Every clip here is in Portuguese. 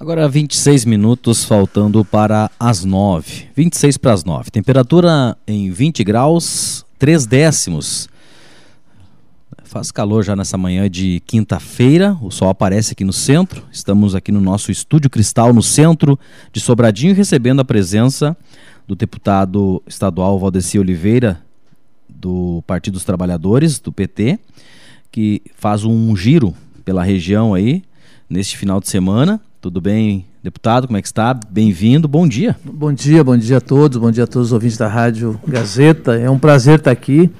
Agora 26 minutos faltando para as 9. 26 para as 9. Temperatura em 20 graus, 3 décimos. Faz calor já nessa manhã de quinta-feira. O sol aparece aqui no centro. Estamos aqui no nosso estúdio cristal no centro de Sobradinho, recebendo a presença do deputado estadual Valdeci Oliveira, do Partido dos Trabalhadores, do PT, que faz um giro pela região aí neste final de semana tudo bem, deputado? Como é que está? Bem-vindo, bom dia. Bom dia, bom dia a todos, bom dia a todos os ouvintes da Rádio Gazeta. É um prazer estar aqui.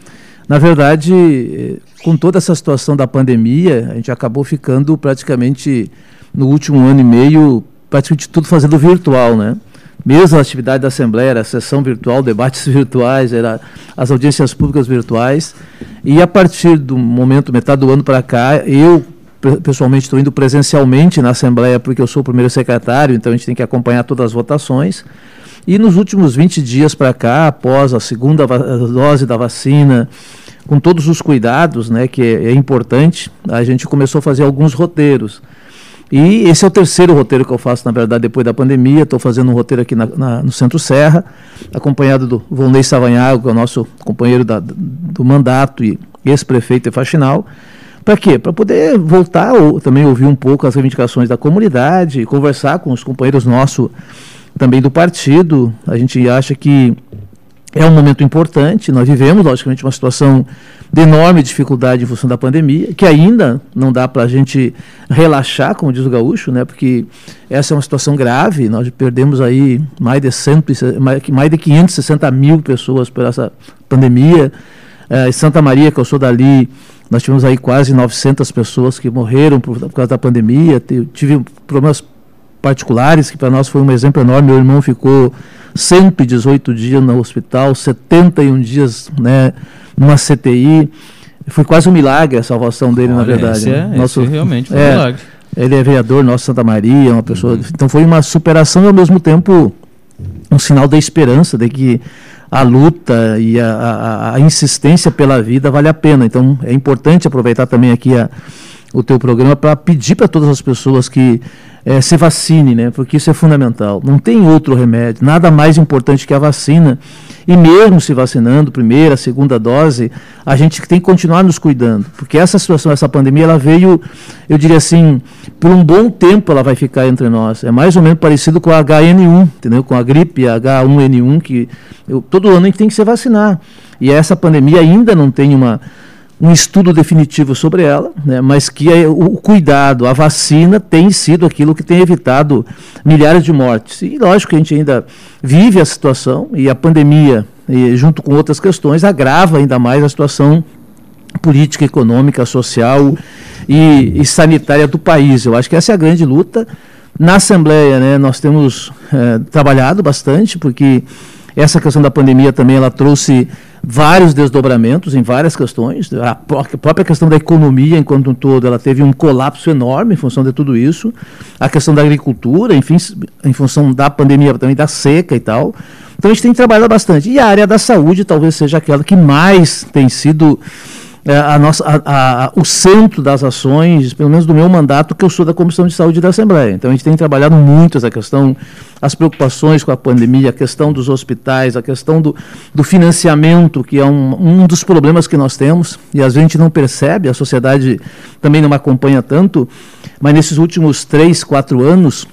Na verdade, eh, com toda essa situação da pandemia, a gente acabou ficando praticamente no último ano e meio, praticamente tudo fazendo virtual, né? Mesmo a atividade da Assembleia era sessão virtual, debates virtuais, era as audiências públicas virtuais. E a partir do momento, metade do ano para cá, eu, pessoalmente estou indo presencialmente na Assembleia porque eu sou o primeiro secretário, então a gente tem que acompanhar todas as votações. E nos últimos 20 dias para cá, após a segunda dose da vacina, com todos os cuidados, né, que é, é, importante, a gente começou a fazer alguns roteiros. E esse é o terceiro roteiro que eu faço, na verdade, depois da pandemia. Estou fazendo um roteiro aqui na, na, no Centro Serra, acompanhado do Volney Savanhago, que é o nosso companheiro da, do mandato e ex-prefeito e faxinal. Para quê? Para poder voltar ou também ouvir um pouco as reivindicações da comunidade, conversar com os companheiros nossos também do partido. A gente acha que é um momento importante. Nós vivemos, logicamente, uma situação de enorme dificuldade em função da pandemia, que ainda não dá para a gente relaxar, como diz o gaúcho, né? porque essa é uma situação grave. Nós perdemos aí mais de, cento, mais de 560 mil pessoas por essa pandemia. É, Santa Maria, que eu sou dali, nós tivemos aí quase 900 pessoas que morreram por, por causa da pandemia. Eu tive problemas particulares, que para nós foi um exemplo enorme. Meu irmão ficou 118 dias no hospital, 71 dias né, numa CTI. Foi quase um milagre a salvação dele, Olha, na verdade. Esse é, né? Nosso, esse realmente foi é, um milagre. Ele é vereador nosso Santa Maria, uma pessoa. Uhum. Então foi uma superação e ao mesmo tempo um sinal da esperança de que a luta e a, a, a, insistência pela vida vale a pena. Então é importante aproveitar também aqui a, o teu programa para pedir para todas as pessoas que é, se vacine, né? Porque isso é fundamental. Não tem outro remédio, nada mais importante que a vacina. E mesmo se vacinando, primeira, segunda dose, a gente tem que continuar nos cuidando, porque essa situação, essa pandemia, ela veio, eu diria assim, por um bom tempo ela vai ficar entre nós. É mais ou menos parecido com a HN1, entendeu? Com a gripe H1N1 que eu, todo ano a gente tem que se vacinar. E essa pandemia ainda não tem uma um estudo definitivo sobre ela, né, mas que é, o cuidado, a vacina tem sido aquilo que tem evitado milhares de mortes. E lógico que a gente ainda vive a situação e a pandemia, e, junto com outras questões, agrava ainda mais a situação política, econômica, social e, e sanitária do país. Eu acho que essa é a grande luta. Na Assembleia, né, nós temos é, trabalhado bastante, porque essa questão da pandemia também ela trouxe vários desdobramentos em várias questões. A própria questão da economia, enquanto um todo, ela teve um colapso enorme em função de tudo isso. A questão da agricultura, enfim, em função da pandemia, também da seca e tal. Então a gente tem trabalhado bastante. E a área da saúde talvez seja aquela que mais tem sido a nossa, a, a, o centro das ações, pelo menos do meu mandato, que eu sou da Comissão de Saúde da Assembleia. Então a gente tem trabalhado muito essa questão, as preocupações com a pandemia, a questão dos hospitais, a questão do, do financiamento, que é um, um dos problemas que nós temos, e às vezes a gente não percebe, a sociedade também não acompanha tanto, mas nesses últimos três, quatro anos,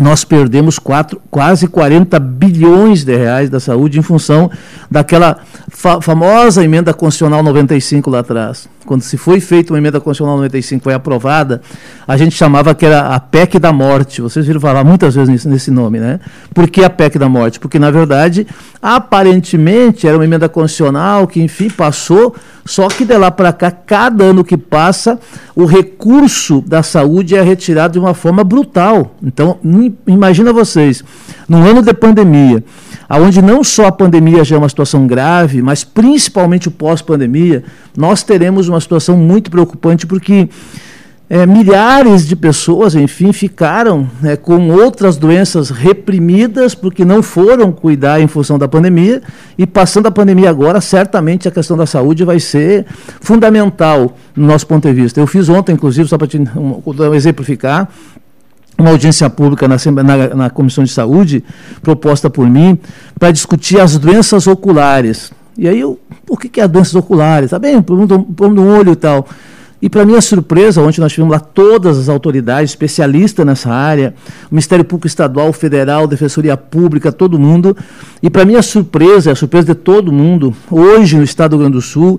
nós perdemos quatro, quase 40 bilhões de reais da saúde em função daquela fa famosa emenda constitucional 95 lá atrás quando se foi feita uma emenda constitucional 95, foi aprovada, a gente chamava que era a PEC da morte. Vocês viram falar muitas vezes nesse, nome, né? Por que a PEC da morte? Porque, na verdade, aparentemente era uma emenda constitucional que, enfim, passou, só que de lá para cá, cada ano que passa, o recurso da saúde é retirado de uma forma brutal. Então, imagina vocês, num ano de pandemia, onde não só a pandemia já é uma situação grave, mas principalmente o pós-pandemia, nós teremos uma situação muito preocupante, porque é, milhares de pessoas, enfim, ficaram né, com outras doenças reprimidas porque não foram cuidar em função da pandemia, e passando a pandemia agora, certamente a questão da saúde vai ser fundamental no nosso ponto de vista. Eu fiz ontem, inclusive, só para um, exemplificar, uma audiência pública na, na, na Comissão de Saúde, proposta por mim, para discutir as doenças oculares. E aí, eu, o que, que é doenças oculares? Tá bem, problema do olho e tal. E, para minha surpresa, ontem nós tivemos lá todas as autoridades, especialistas nessa área, o Ministério Público Estadual, Federal, Defensoria Pública, todo mundo. E, para minha surpresa, a surpresa de todo mundo, hoje no Estado do Rio Grande do Sul,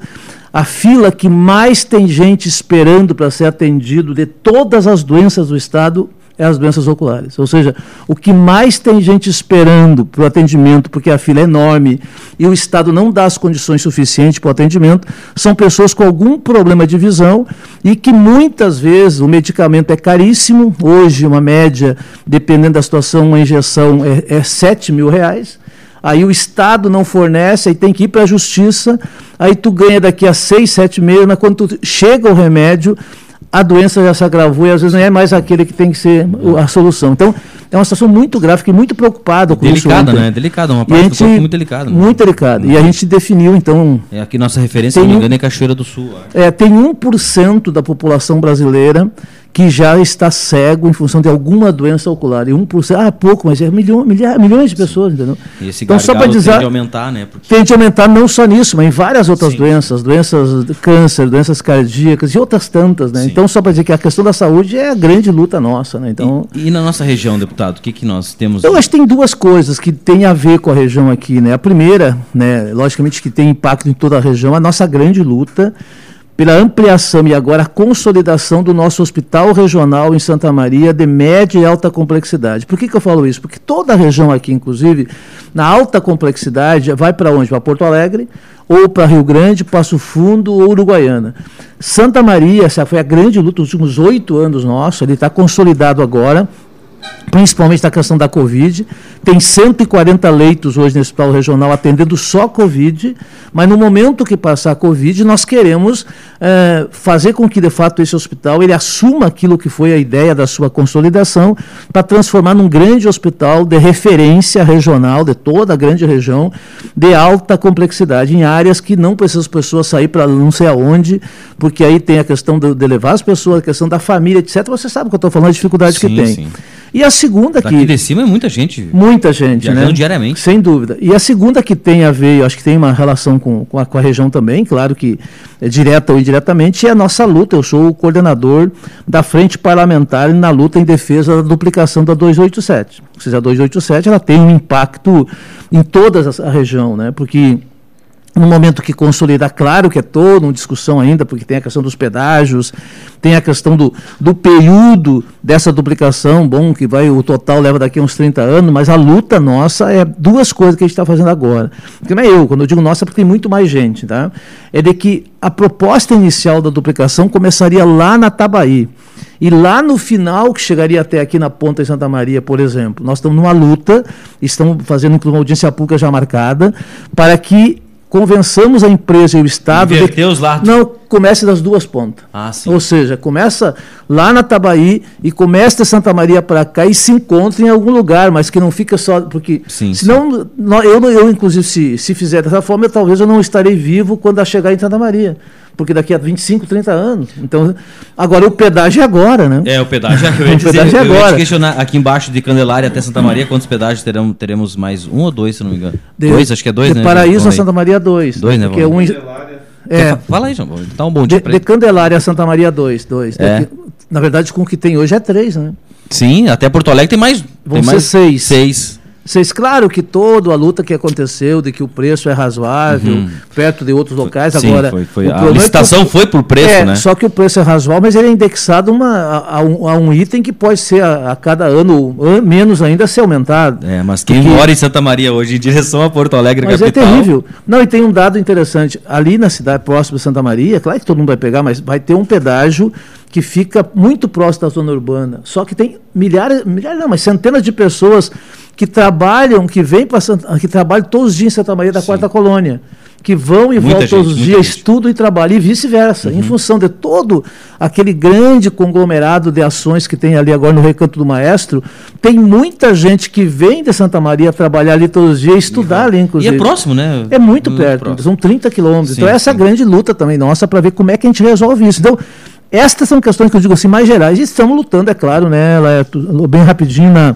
a fila que mais tem gente esperando para ser atendido de todas as doenças do Estado é as doenças oculares. Ou seja, o que mais tem gente esperando para o atendimento, porque a fila é enorme e o Estado não dá as condições suficientes para o atendimento, são pessoas com algum problema de visão e que muitas vezes o medicamento é caríssimo. Hoje, uma média, dependendo da situação, uma injeção é, é 7 mil reais. Aí o Estado não fornece, aí tem que ir para a justiça, aí tu ganha daqui a seis, sete meses, mas quando chega o remédio, a doença já se agravou e às vezes não é mais aquele que tem que ser a solução. Então, é uma situação muito gráfica e muito preocupada com delicada, isso. Né? Delicada, uma parte gente, muito delicada. Né? Muito delicada. E a gente definiu, então... É aqui nossa referência, se não me engano, é Cachoeira do Sul. Acho. É, tem 1% da população brasileira que já está cego em função de alguma doença ocular. E 1%, ah, pouco, mas é milhão, milha, milhões de pessoas, entendeu? E esse então, só para dizer, tende a aumentar, né? Porque... Tende a aumentar não só nisso, mas em várias outras Sim. doenças, doenças de câncer, doenças cardíacas e outras tantas, né? Sim. Então, só para dizer que a questão da saúde é a grande luta nossa, né? Então... E, e na nossa região, deputado, o que, que nós temos? Eu acho que tem duas coisas que têm a ver com a região aqui, né? A primeira, né, logicamente que tem impacto em toda a região, a nossa grande luta pela ampliação e agora consolidação do nosso hospital regional em Santa Maria de média e alta complexidade. Por que, que eu falo isso? Porque toda a região aqui, inclusive, na alta complexidade, vai para onde? Para Porto Alegre, ou para Rio Grande, Passo Fundo ou Uruguaiana. Santa Maria, essa foi a grande luta dos últimos oito anos nossos, ele está consolidado agora, principalmente na questão da Covid. Tem 140 leitos hoje no Hospital Regional atendendo só Covid, mas no momento que passar a Covid, nós queremos é, fazer com que, de fato, esse hospital ele assuma aquilo que foi a ideia da sua consolidação para transformar num grande hospital de referência regional de toda a grande região, de alta complexidade, em áreas que não precisam as pessoas sair para não sei aonde, porque aí tem a questão de, de levar as pessoas, a questão da família, etc. Você sabe o que eu estou falando, a dificuldade sim, que tem. Sim. E a segunda Daqui que. de cima é muita gente. Muita gente, né? diariamente. Sem dúvida. E a segunda que tem a ver, eu acho que tem uma relação com, com, a, com a região também, claro que é direta ou indiretamente, é a nossa luta. Eu sou o coordenador da frente parlamentar na luta em defesa da duplicação da 287. Ou seja, a 287 ela tem um impacto em toda a região, né? Porque no momento que consolidar, claro que é toda uma discussão ainda, porque tem a questão dos pedágios, tem a questão do, do período dessa duplicação, bom, que vai, o total leva daqui a uns 30 anos, mas a luta nossa é duas coisas que a gente está fazendo agora. Porque não é eu, quando eu digo nossa, é porque tem muito mais gente, tá? É de que a proposta inicial da duplicação começaria lá na Tabaí. E lá no final, que chegaria até aqui na Ponta de Santa Maria, por exemplo, nós estamos numa luta, estamos fazendo uma audiência pública já marcada, para que convençamos a empresa e o Estado. Inverter de, os lados. Não, comece das duas pontas. Ah. Ou seja, começa lá na Tabaí e começa de Santa Maria para cá e se encontra em algum lugar, mas que não fica só. Porque sim, senão, sim. Eu, eu, inclusive, se, se fizer dessa forma, eu, talvez eu não estarei vivo quando chegar em Santa Maria porque daqui a 25, 30 anos. Então, agora o pedágio é agora, né? É, o pedágio, eu ia, o pedágio é agora. Eu ia te questionar aqui embaixo de Candelária até Santa Maria, quantos pedágios teremos, teremos mais? Um ou dois, se não me engano? De, dois, acho que é dois, de né? Paraíso a Santa Maria, dois. Dois, né? Porque um... É, Fala aí, João. Dá um bom dia de, de Candelária a Santa Maria, dois. dois. É. na verdade, com o que tem hoje é três, né? Sim, até Porto Alegre tem mais. Vão tem ser mais seis. Seis. Vocês, claro que toda a luta que aconteceu, de que o preço é razoável, uhum. perto de outros locais, Sim, agora. Foi, foi. A licitação é foi por preço, é, né? Só que o preço é razoável, mas ele é indexado uma, a, a, um, a um, item que pode ser a, a cada ano, an, menos ainda, ser aumentado. É, mas quem mora em Santa Maria hoje, em direção a Porto Alegre, mas é capital... é terrível. Não, e tem um dado interessante. Ali na cidade próxima de Santa Maria, claro que todo mundo vai pegar, mas vai ter um pedágio que fica muito próximo da zona urbana. Só que tem milhares, milhares não, mas centenas de pessoas que trabalham, que vêm para que trabalham todos os dias em Santa Maria da Sim. Quarta Colônia, que vão e muita voltam gente, todos os dias, gente. estudam e trabalham, e vice-versa, uhum. em função de todo aquele grande conglomerado de ações que tem ali agora no Recanto do Maestro, tem muita gente que vem de Santa Maria trabalhar ali todos os dias, estudar uhum. ali, inclusive. E é próximo, né? É muito, muito perto, próximo. são 30 quilômetros. Então, essa é a grande luta também nossa para ver como é que a gente resolve isso. Então, Estas são questões que eu digo assim, mais gerais. E estamos lutando, é claro, né, é bem rapidinho na,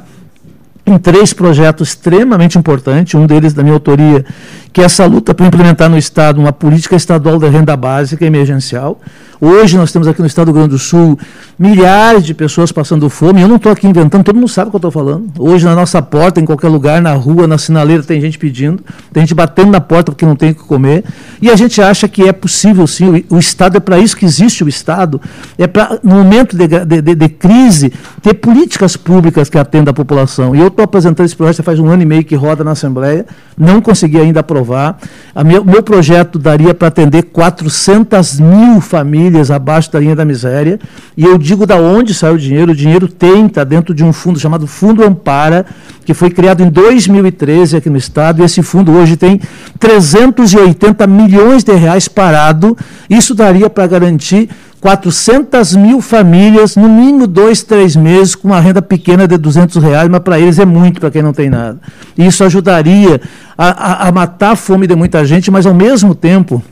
em três projetos extremamente importantes, um deles da minha autoria, que é essa luta para implementar no Estado uma política estadual da renda básica emergencial. Hoje nós temos aqui no Estado do Rio Grande do Sul milhares de pessoas passando fome. Eu não estou aqui inventando, todo mundo sabe o que eu estou falando. Hoje na nossa porta, em qualquer lugar, na rua, na sinaleira, tem gente pedindo, tem gente batendo na porta porque não tem o que comer. E a gente acha que é possível sim. O, Estado é para isso que existe o Estado. É para, no momento de, de, de, crise, ter políticas públicas que atendam a população. E eu estou apresentando esse projeto faz um ano e meio que roda na Assembleia, não consegui ainda aprovar aprovar. O meu, meu projeto daria para atender 400 mil famílias abaixo da linha da miséria. E eu digo da onde sai o dinheiro. O dinheiro tem, está dentro de um fundo chamado Fundo Ampara, que foi criado em 2013 aqui no Estado. E esse fundo hoje tem 380 milhões de reais parado. Isso daria para garantir 400 mil famílias, no mínimo dois, três meses, com uma renda pequena de 200 reais, mas para eles é muito, para quem não tem nada. Isso ajudaria a, a, a matar a fome de muita gente, mas ao mesmo tempo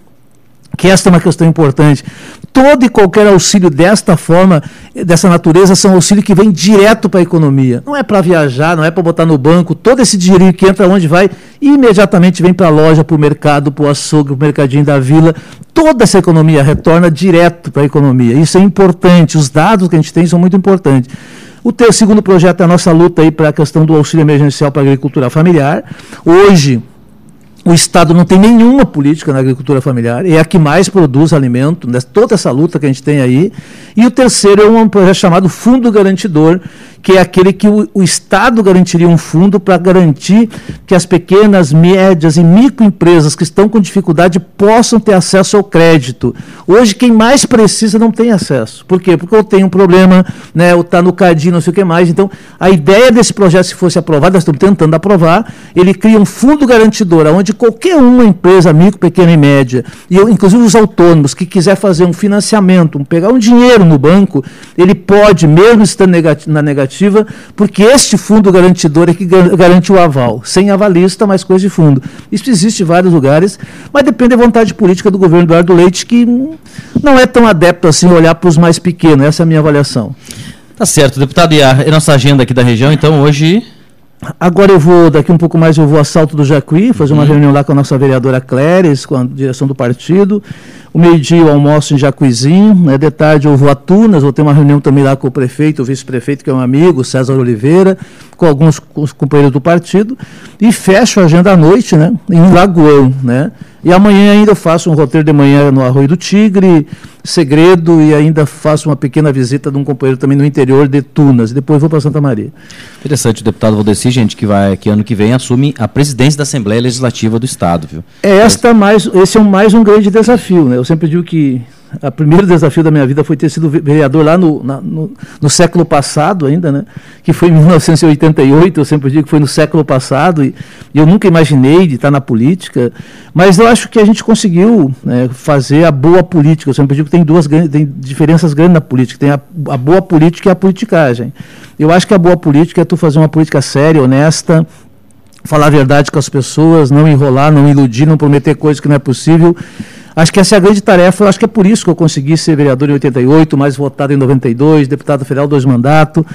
que esta é uma questão importante. Todo e qualquer auxílio desta forma, dessa natureza, são auxílio que vem direto para a economia. Não é para viajar, não é para botar no banco. Todo esse dinheiro que entra onde vai, imediatamente vem para a loja, para o mercado, para o açougue, para o mercadinho da vila. Toda essa economia retorna direto para a economia. Isso é importante. Os dados que a gente tem são muito importantes. O teu segundo projeto é a nossa luta aí para a questão do auxílio emergencial para a agricultura familiar. Hoje, o Estado não tem nenhuma política na agricultura familiar, é a que mais produz alimento, né, toda essa luta que a gente tem aí. E o terceiro é um projeto chamado Fundo Garantidor, que é aquele que o, o Estado garantiria um fundo para garantir que as pequenas, médias e microempresas que estão com dificuldade possam ter acesso ao crédito. Hoje, quem mais precisa não tem acesso. Por quê? Porque eu tenho um problema, né, ou está no cadinho, não sei o que mais. Então, a ideia desse projeto, se fosse aprovado, nós estamos tentando aprovar, ele cria um fundo garantidor, onde qualquer uma empresa, micro, pequena e média, e eu, inclusive os autônomos, que quiser fazer um financiamento, um, pegar um dinheiro no banco, ele pode, mesmo estando na negativa, porque este fundo garantidor é que garante o aval, sem avalista, mas coisa de fundo. Isso existe em vários lugares, mas depende da vontade política do governo Eduardo Leite, que não é tão adepto assim olhar para os mais pequenos, essa é a minha avaliação. Tá certo, deputado, e a, nossa agenda aqui da região, então, hoje Agora eu vou, daqui um pouco mais, eu vou a Salto do Jacuí, fazer uma uhum. reunião lá com a nossa vereadora Cléris, com a direção do partido. O meio-dia eu almoço em Jacuizinho, né? de tarde eu vou a Tunas, vou ter uma reunião também lá com o prefeito, o vice-prefeito, que é um amigo, César Oliveira, com alguns companheiros do partido, e fecho a agenda à noite, né? em Lagoão, né? E amanhã ainda eu faço um roteiro de manhã no Arroio do Tigre, Segredo, e ainda faço uma pequena visita de um companheiro também no interior de Tunas. Depois vou para Santa Maria. Interessante, o deputado Valdeci, gente, que vai que ano que vem assume a presidência da Assembleia Legislativa do Estado, viu? É esta mais, esse é mais um grande desafio, né? Eu sempre digo que o primeiro desafio da minha vida foi ter sido vereador lá no, na, no, no, século passado ainda, né? que foi em 1988, eu sempre digo que foi no século passado, e, e eu nunca imaginei de estar na política, mas eu acho que a gente conseguiu né, fazer a boa política, eu sempre digo que tem duas tem diferenças grandes na política, tem a, a boa política e a politicagem. Eu acho que a boa política é tu fazer uma política séria, honesta, falar a verdade com as pessoas, não enrolar, não iludir, não prometer coisas que não é possível, Acho que essa é a grande tarefa. Eu acho que é por isso que eu consegui ser vereador em 88, mais votado em 92, deputado federal, dois mandatos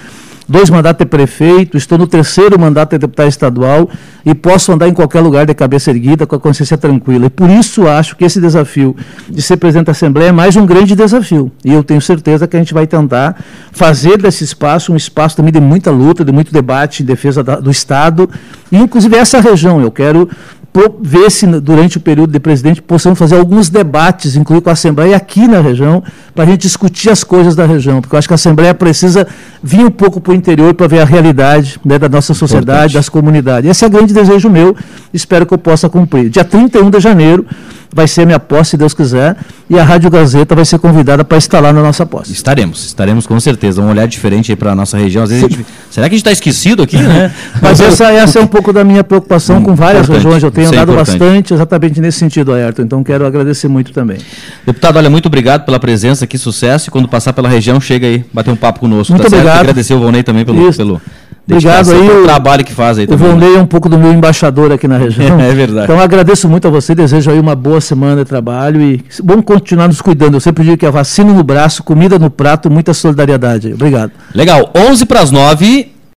dois mandatos de prefeito, estou no terceiro mandato de deputado estadual e posso andar em qualquer lugar de cabeça erguida, com a consciência tranquila. E por isso acho que esse desafio de ser presidente da Assembleia é mais um grande desafio. E eu tenho certeza que a gente vai tentar fazer desse espaço um espaço também de muita luta, de muito debate em defesa da, do Estado, e inclusive essa região. Eu quero ver se durante o período de presidente possamos fazer alguns debates, incluir com a Assembleia aqui na região, para a gente discutir as coisas da região, porque eu acho que a Assembleia precisa vir um pouco para o interior para ver a realidade né, da nossa sociedade, Importante. das comunidades. Esse é o grande desejo meu, espero que eu possa cumprir. Dia 31 de janeiro, vai ser minha posse, se Deus quiser, e a Rádio Gazeta vai ser convidada para lá na nossa posse. Estaremos, estaremos com certeza. Um olhar diferente aí para a nossa região. Às vezes gente, será que a gente está esquecido aqui, né? Mas essa, essa é um pouco da minha preocupação hum, com várias regiões. Eu tenho Isso é andado é bastante exatamente nesse sentido, Ayrton. Então quero agradecer muito também. Deputado, olha, muito obrigado pela presença aqui, sucesso. E quando passar pela região, chega aí, bater um papo conosco. Muito tá obrigado. Agradecer o Volney também pelo, pelo Obrigado aí. O trabalho que faz aí também. O né? é um pouco do meu embaixador aqui na região. é verdade. Então agradeço muito a você, desejo aí uma boa semana de trabalho e vamos continuar nos cuidando. Eu sempre digo que a vacina no braço, comida no prato, muita solidariedade. Obrigado. Legal. 11 para as 9.